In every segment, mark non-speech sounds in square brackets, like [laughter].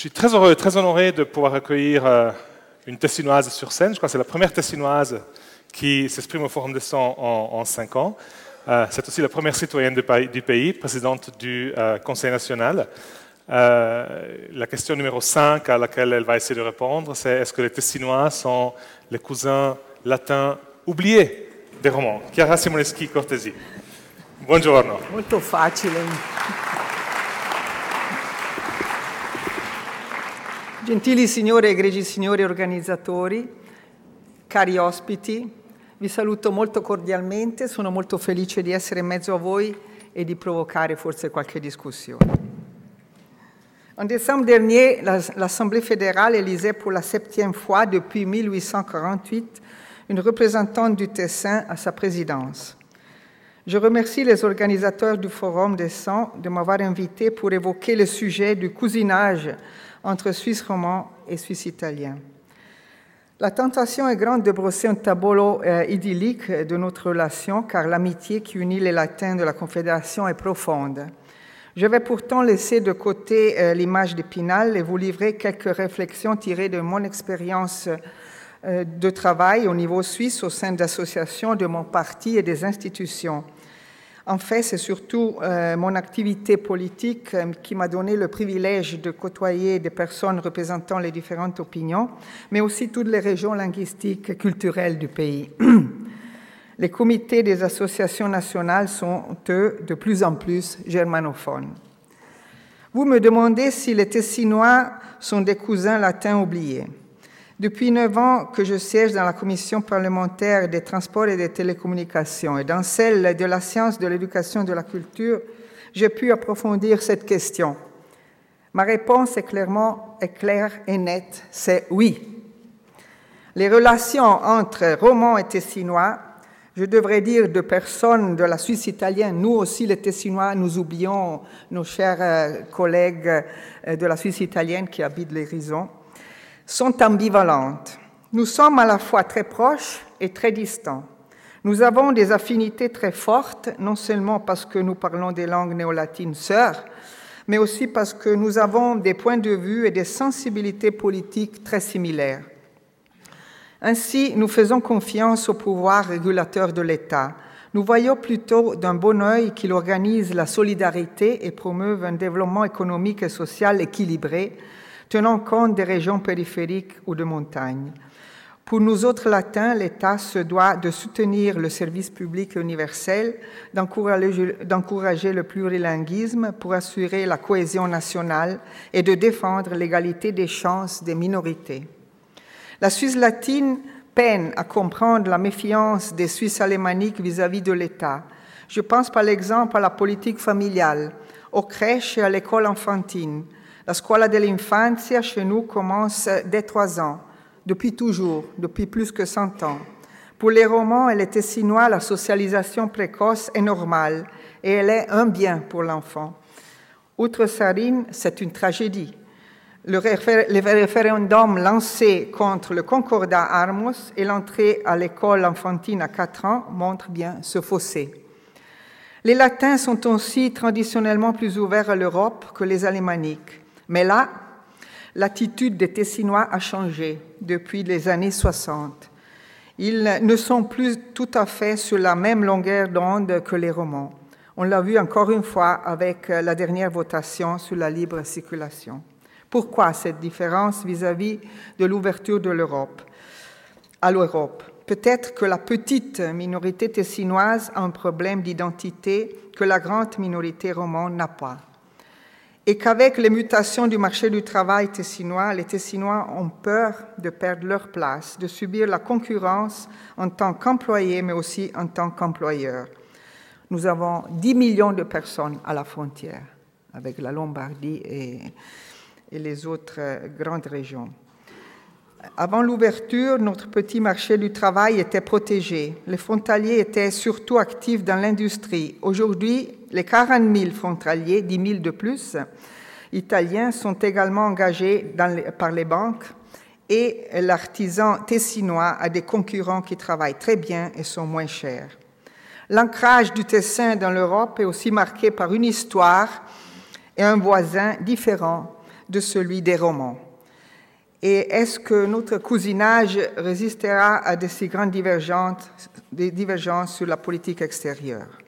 Je suis très heureux, très honoré de pouvoir accueillir euh, une Tessinoise sur scène. Je crois que c'est la première Tessinoise qui s'exprime au Forum des 100 en, cinq ans. Euh, c'est aussi la première citoyenne du pays, présidente du euh, Conseil national. la question numéro 5 à laquelle elle va essayer de répondre, c'est est-ce que les Tessinois sont les cousins latins oubliés des romans? Chiara Simoneschi Cortesi. Buongiorno. Molto facile. Gentili signore e egregi signori organizzatori, cari ospiti, vi saluto molto cordialmente, sono molto felice di essere in mezzo a voi e di provocare forse qualche discussione. En décembre dernier, l'Assemblée fédérale élisait pour la septième fois depuis 1848 une représentante du Tessin à sa présidence. Je remercie les organisateurs du Forum des 100 de m'avoir invité pour évoquer le sujet du cousinage entre Suisse romand et Suisse italien. La tentation est grande de brosser un tableau euh, idyllique de notre relation, car l'amitié qui unit les latins de la Confédération est profonde. Je vais pourtant laisser de côté euh, l'image d'Épinal et vous livrer quelques réflexions tirées de mon expérience euh, de travail au niveau suisse au sein d'associations de mon parti et des institutions. En fait, c'est surtout euh, mon activité politique euh, qui m'a donné le privilège de côtoyer des personnes représentant les différentes opinions, mais aussi toutes les régions linguistiques et culturelles du pays. [clears throat] Les comités des associations nationales sont, eux, de plus en plus germanophones. Vous me demandez si les Tessinois sont des cousins latins oubliés. Depuis neuf ans que je siège dans la commission parlementaire des transports et des télécommunications et dans celle de la science, de l'éducation et de la culture, j'ai pu approfondir cette question. Ma réponse est clairement est claire et nette, c'est oui. Les relations entre romans et tessinois, je devrais dire de personnes de la Suisse italienne, nous aussi les tessinois, nous oublions nos chers euh, collègues euh, de la Suisse italienne qui habitent les sont ambivalentes. Nous sommes à la fois très proches et très distants. Nous avons des affinités très fortes, non seulement parce que nous parlons des langues néolatines sœurs, mais aussi parce que nous avons des points de vue et des sensibilités politiques très similaires. Ainsi, nous faisons confiance au pouvoir régulateur de l'État. Nous voyons plutôt d'un bon œil qu'il organise la solidarité et promeuve un développement économique et social équilibré, tenant compte des régions périphériques ou de montagne. Pour nous autres latins, l'État se doit de soutenir le service public universel, d'encourager le plurilinguisme pour assurer la cohésion nationale et de défendre l'égalité des chances des minorités. La Suisse latine peine à comprendre la méfiance des Suisses alémaniques vis-à-vis de l'État. Je pense par exemple à la politique familiale, aux crèches et à l'école enfantine, la scuola dell'infanzia chez nous commence dès trois ans, depuis toujours, depuis plus que 100 ans. Pour les romans et les tessinois, la socialisation précoce est normale et elle est un bien pour l'enfant. Outre Sarine, c'est une tragédie. Le, référendum lancé contre le concordat Armos et l'entrée à l'école enfantine à 4 ans montrent bien ce fossé. Les latins sont aussi traditionnellement plus ouverts à l'Europe que les alémaniques. Mais là, l'attitude des Tessinois a changé depuis les années 60. Ils ne sont plus tout à fait sur la même longueur d'onde que les Romans. On l'a vu encore une fois avec la dernière votation sur la libre circulation. Pourquoi cette différence vis-à-vis de l'ouverture de l'Europe à l'Europe? Peut-être que la petite minorité tessinoise a un problème d'identité que la grande minorité romane n'a pas et qu'avec les mutations du marché du travail tessinois, les Tessinois ont peur de perdre leur place, de subir la concurrence en tant qu'employés, mais aussi en tant qu'employeurs. Nous avons 10 millions de personnes à la frontière avec la Lombardie et, les autres grandes régions. Avant l'ouverture, notre petit marché du travail était protégé. Les frontaliers étaient surtout actifs dans l'industrie. Aujourd'hui, les 40 000 frontaliers, 10 000 de plus, italiens, sont également engagés par les banques et l'artisan tessinois a des concurrents qui travaillent très bien et sont moins chers. L'ancrage du Tessin dans l'Europe est aussi marqué par une histoire et un voisin différent de celui des romans Et est-ce que notre cousinage résistera à de si grandes divergences, sur la politique extérieure?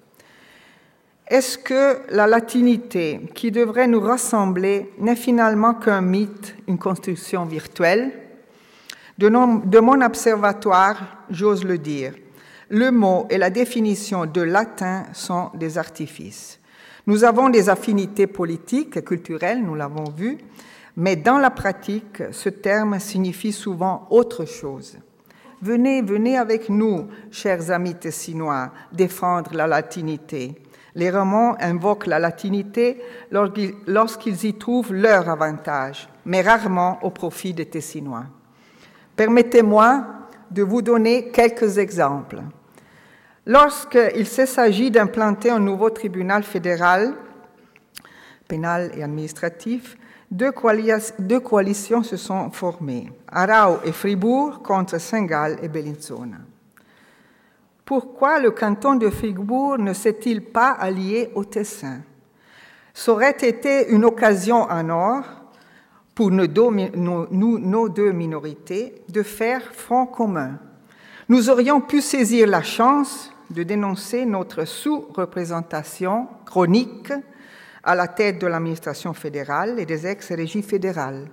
Est-ce que la latinité, qui devrait nous rassembler, n'est finalement qu'un mythe, une construction virtuelle? De, de mon observatoire, j'ose le dire, le mot et la définition de latin sont des artifices. Nous avons des affinités politiques et culturelles, nous l'avons vu, mais dans la pratique, ce terme signifie souvent autre chose. Venez, venez avec nous, chers amis tessinois, défendre la latinité. Les romans invoquent la latinité lorsqu'ils y trouvent leur avantage, mais rarement au profit des Tessinois. Permettez-moi de vous donner quelques exemples. Lorsqu'il s'agit d'implanter un nouveau tribunal fédéral, pénal et administratif, deux, coalitions se sont formées, Arau et Fribourg contre Saint-Gall et Bellinzona. Pourquoi le canton de Fribourg ne s'est-il pas allié au Tessin? Ça aurait été une occasion en or pour nos deux minorités de faire front commun. Nous aurions pu saisir la chance de dénoncer notre sous-représentation chronique à la tête de l'administration fédérale et des ex-régies fédérales.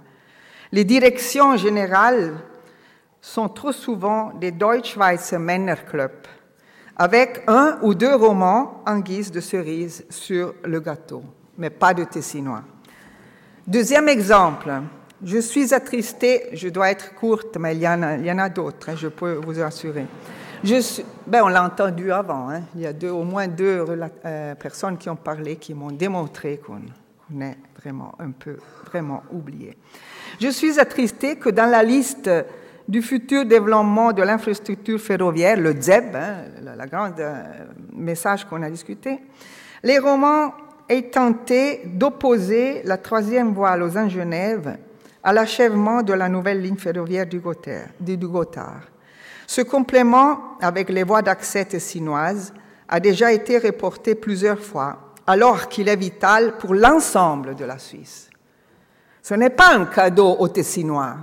Les directions générales sont trop souvent des Deutschschweizer Männerclub, avec un ou deux romans en guise de cerise sur le gâteau, mais pas de Tessinois. Deuxième exemple, je suis attristée, je dois être courte, mais il y en a, d'autres, hein, je peux vous assurer. Ben, on l'a entendu avant. Hein. Il y a au moins deux euh, personnes qui ont parlé, qui m'ont démontré qu'on est vraiment un peu vraiment oublié. Je suis attristée que dans la liste du futur développement de l'infrastructure ferroviaire, le ZEB, hein, la, grande euh, message qu'on a discuté, les romans aient tenté d'opposer la troisième voie Lausanne-Genève à l'achèvement de la nouvelle ligne ferroviaire du Gothard. Ce complément avec les voies d'accès tessinoises a déjà été reporté plusieurs fois, alors qu'il est vital pour l'ensemble de la Suisse. Ce n'est pas un cadeau aux Tessinois.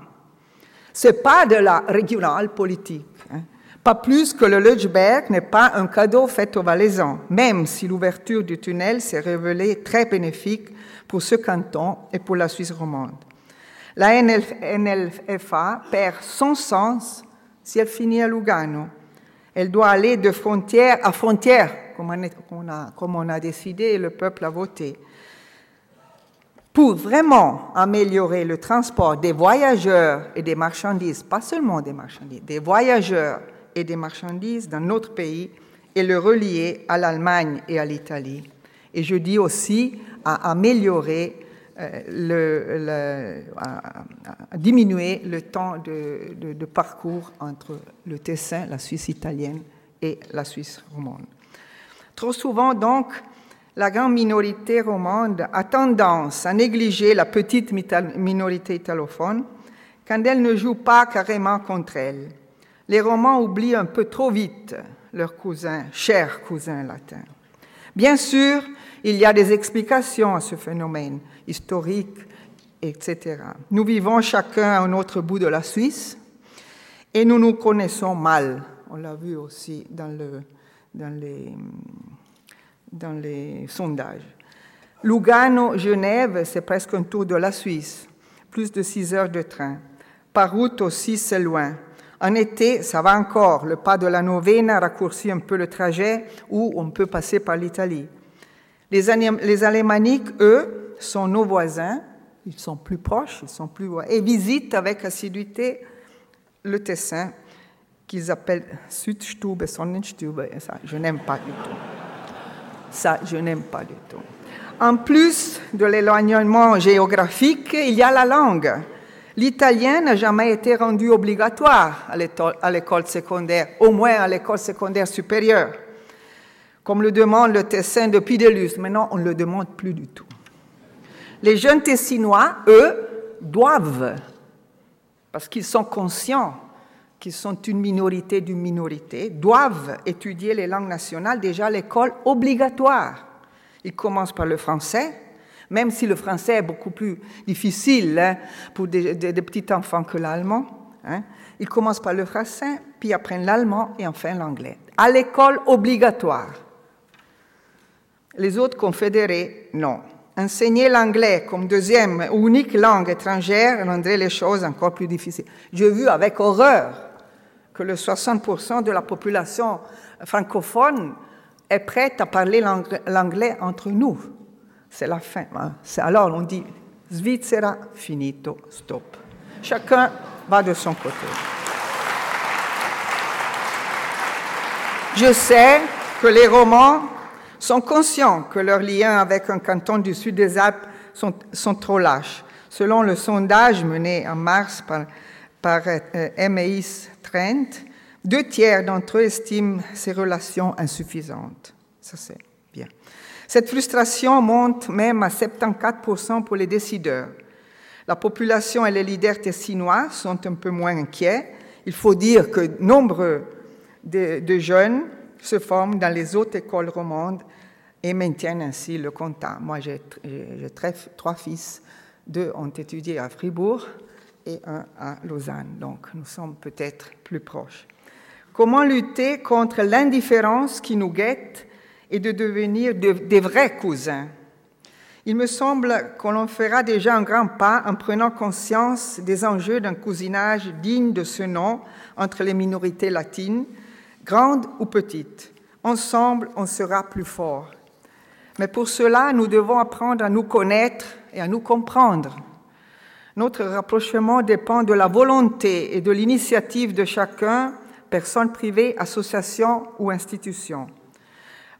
Ce n'est pas de la régionale politique. Hein. Pas plus que le Leuchberg n'est pas un cadeau fait aux Valaisans, même si l'ouverture du tunnel s'est révélée très bénéfique pour ce canton et pour la Suisse romande. La NLFA perd son sens si elle finit à Lugano. Elle doit aller de frontière à frontière, comme on a, décidé et le peuple a voté. Pour vraiment améliorer le transport des voyageurs et des marchandises, pas seulement des marchandises, des voyageurs et des marchandises dans notre pays et le relier à l'Allemagne et à l'Italie. Et je dis aussi à améliorer euh, le, à, diminuer le temps de, parcours entre le Tessin, la Suisse italienne et la Suisse romande. Trop souvent, donc, la grande minorité romande a tendance à négliger la petite minorité italophone quand elle ne joue pas carrément contre elle. Les Romans oublient un peu trop vite leurs cousins, chers cousins latins. Bien sûr, il y a des explications à ce phénomène historique, etc. Nous vivons chacun à un autre bout de la Suisse et nous nous connaissons mal. On l'a vu aussi dans, le, dans, les, dans les sondages. Lugano-Genève, c'est presque un tour de la Suisse, plus de six heures de train. Par route aussi, c'est loin. En été, ça va encore. Le pas de la Novena raccourcit un peu le trajet ou on peut passer par l'Italie. Les, les Alémaniques, eux, sont nos voisins, ils sont plus proches, ils sont plus et visitent avec assiduité le Tessin qu'ils appellent Südstube, Sonnenstube, et ça, je n'aime pas du tout. Ça, je n'aime pas du tout. En plus de l'éloignement géographique, il y a la langue. L'italien n'a jamais été rendu obligatoire à l'école secondaire, au moins à l'école secondaire supérieure, comme le demande le Tessin depuis Delus. Maintenant, on ne le demande plus du tout. Les jeunes Tessinois, eux, doivent, parce qu'ils sont conscients qu'ils sont une minorité d'une minorité, doivent étudier les langues nationales déjà à l'école obligatoire. Ils commencent par le français, Même si le français est beaucoup plus difficile hein, pour des, petits enfants que l'allemand. Hein. Ils commencent par le français, puis apprennent l'allemand et enfin l'anglais. À l'école obligatoire. Les autres confédérés, non. Enseigner l'anglais comme deuxième ou unique langue étrangère rendrait les choses encore plus difficiles. J'ai vu avec horreur que le 60% de la population francophone est prête à parler l'anglais entre nous. C'est la fin. Hein. Alors on dit Svizzera, finito, stop. Chacun va de son côté. Je sais que les romans sont conscients que leurs liens avec un canton du sud des Alpes sont, trop lâches. Selon le sondage mené en mars par, par euh, MAIS Trent, deux tiers d'entre eux estiment ces relations insuffisantes. Ça, c'est bien. Cette frustration monte même à 74% pour les décideurs. La population et les leaders tessinois sont un peu moins inquiets. Il faut dire que nombre de, jeunes se forment dans les autres écoles romandes et maintiennent ainsi le contact. Moi, j'ai trois fils. Deux ont étudié à Fribourg et un à Lausanne. Donc, nous sommes peut-être plus proches. Comment lutter contre l'indifférence qui nous guette et de devenir des vrais cousins. Il me semble qu'on l'on fera déjà un grand pas en prenant conscience des enjeux d'un cousinage digne de ce nom entre les minorités latines, grandes ou petites. Ensemble, on sera plus fort. Mais pour cela, nous devons apprendre à nous connaître et à nous comprendre. Notre rapprochement dépend de la volonté et de l'initiative de chacun, personne privée, association ou institution.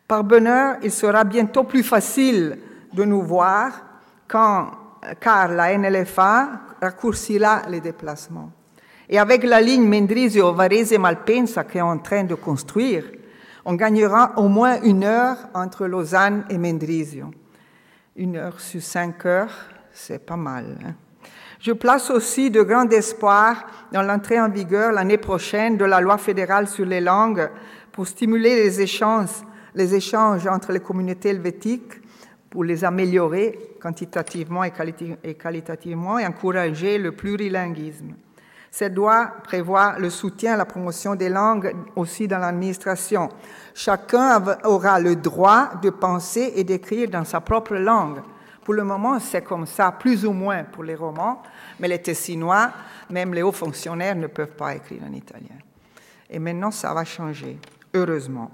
Par bonheur, il sera bientôt plus facile de nous voir quand, car la NLFA raccourcira les déplacements. Et avec la ligne Mendrisio-Varese-Malpensa est en train de construire, on gagnera au moins une heure entre Lausanne et Mendrisio. Une heure sur cinq heures, c'est pas mal. Hein. Je place aussi de grands espoirs dans l'entrée en vigueur l'année prochaine de la loi fédérale sur les langues pour stimuler les échanges les échanges entre les communautés helvétiques pour les améliorer quantitativement et, qualitativement et encourager le plurilinguisme. Cette loi prévoit le soutien à la promotion des langues aussi dans l'administration. Chacun aura le droit de penser et d'écrire dans sa propre langue. Pour le moment, c'est comme ça, plus ou moins pour les romans, mais les Tessinois, même les hauts fonctionnaires, ne peuvent pas écrire en italien. Et maintenant, ça va changer, heureusement.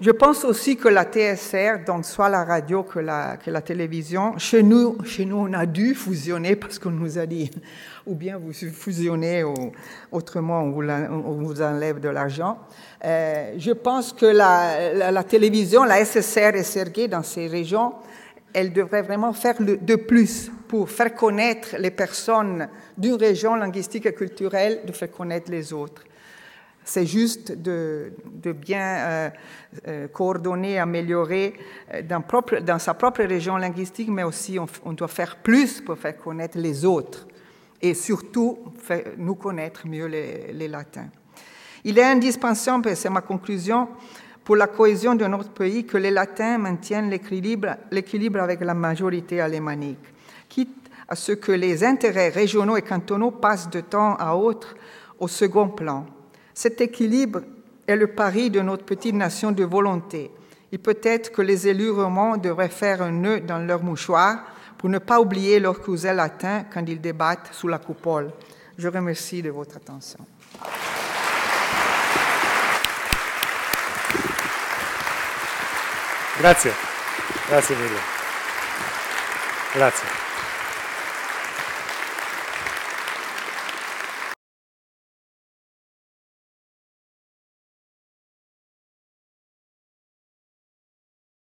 Je pense aussi que la TSR, donc soit la radio que la, que la télévision, chez nous, chez nous, on a dû fusionner parce qu'on nous a dit, ou bien vous fusionnez, ou autrement on vous, enlève de l'argent. Euh, je pense que la, la, télévision, la SSR et SRG dans ces régions, elle devrait vraiment faire de plus pour faire connaître les personnes d'une région linguistique et culturelle, de faire connaître les autres. C'est juste de, bien euh, euh, coordonner, améliorer euh, dans, sa propre région linguistique, mais aussi on, doit faire plus pour faire connaître les autres et surtout faire, nous connaître mieux les, les latins. Il est indispensable, et c'est ma conclusion, pour la cohésion de notre pays que les latins maintiennent l'équilibre avec la majorité alémanique, quitte à ce que les intérêts régionaux et cantonaux passent de temps à autre au second plan. Cet équilibre est le pari de notre petite nation de volonté. Il peut être que les élus romans devraient faire un nœud dans leur mouchoir pour ne pas oublier leur cousin latin quand ils débattent sous la coupole. Je remercie de votre attention. Grazie. Grazie mille. Grazie.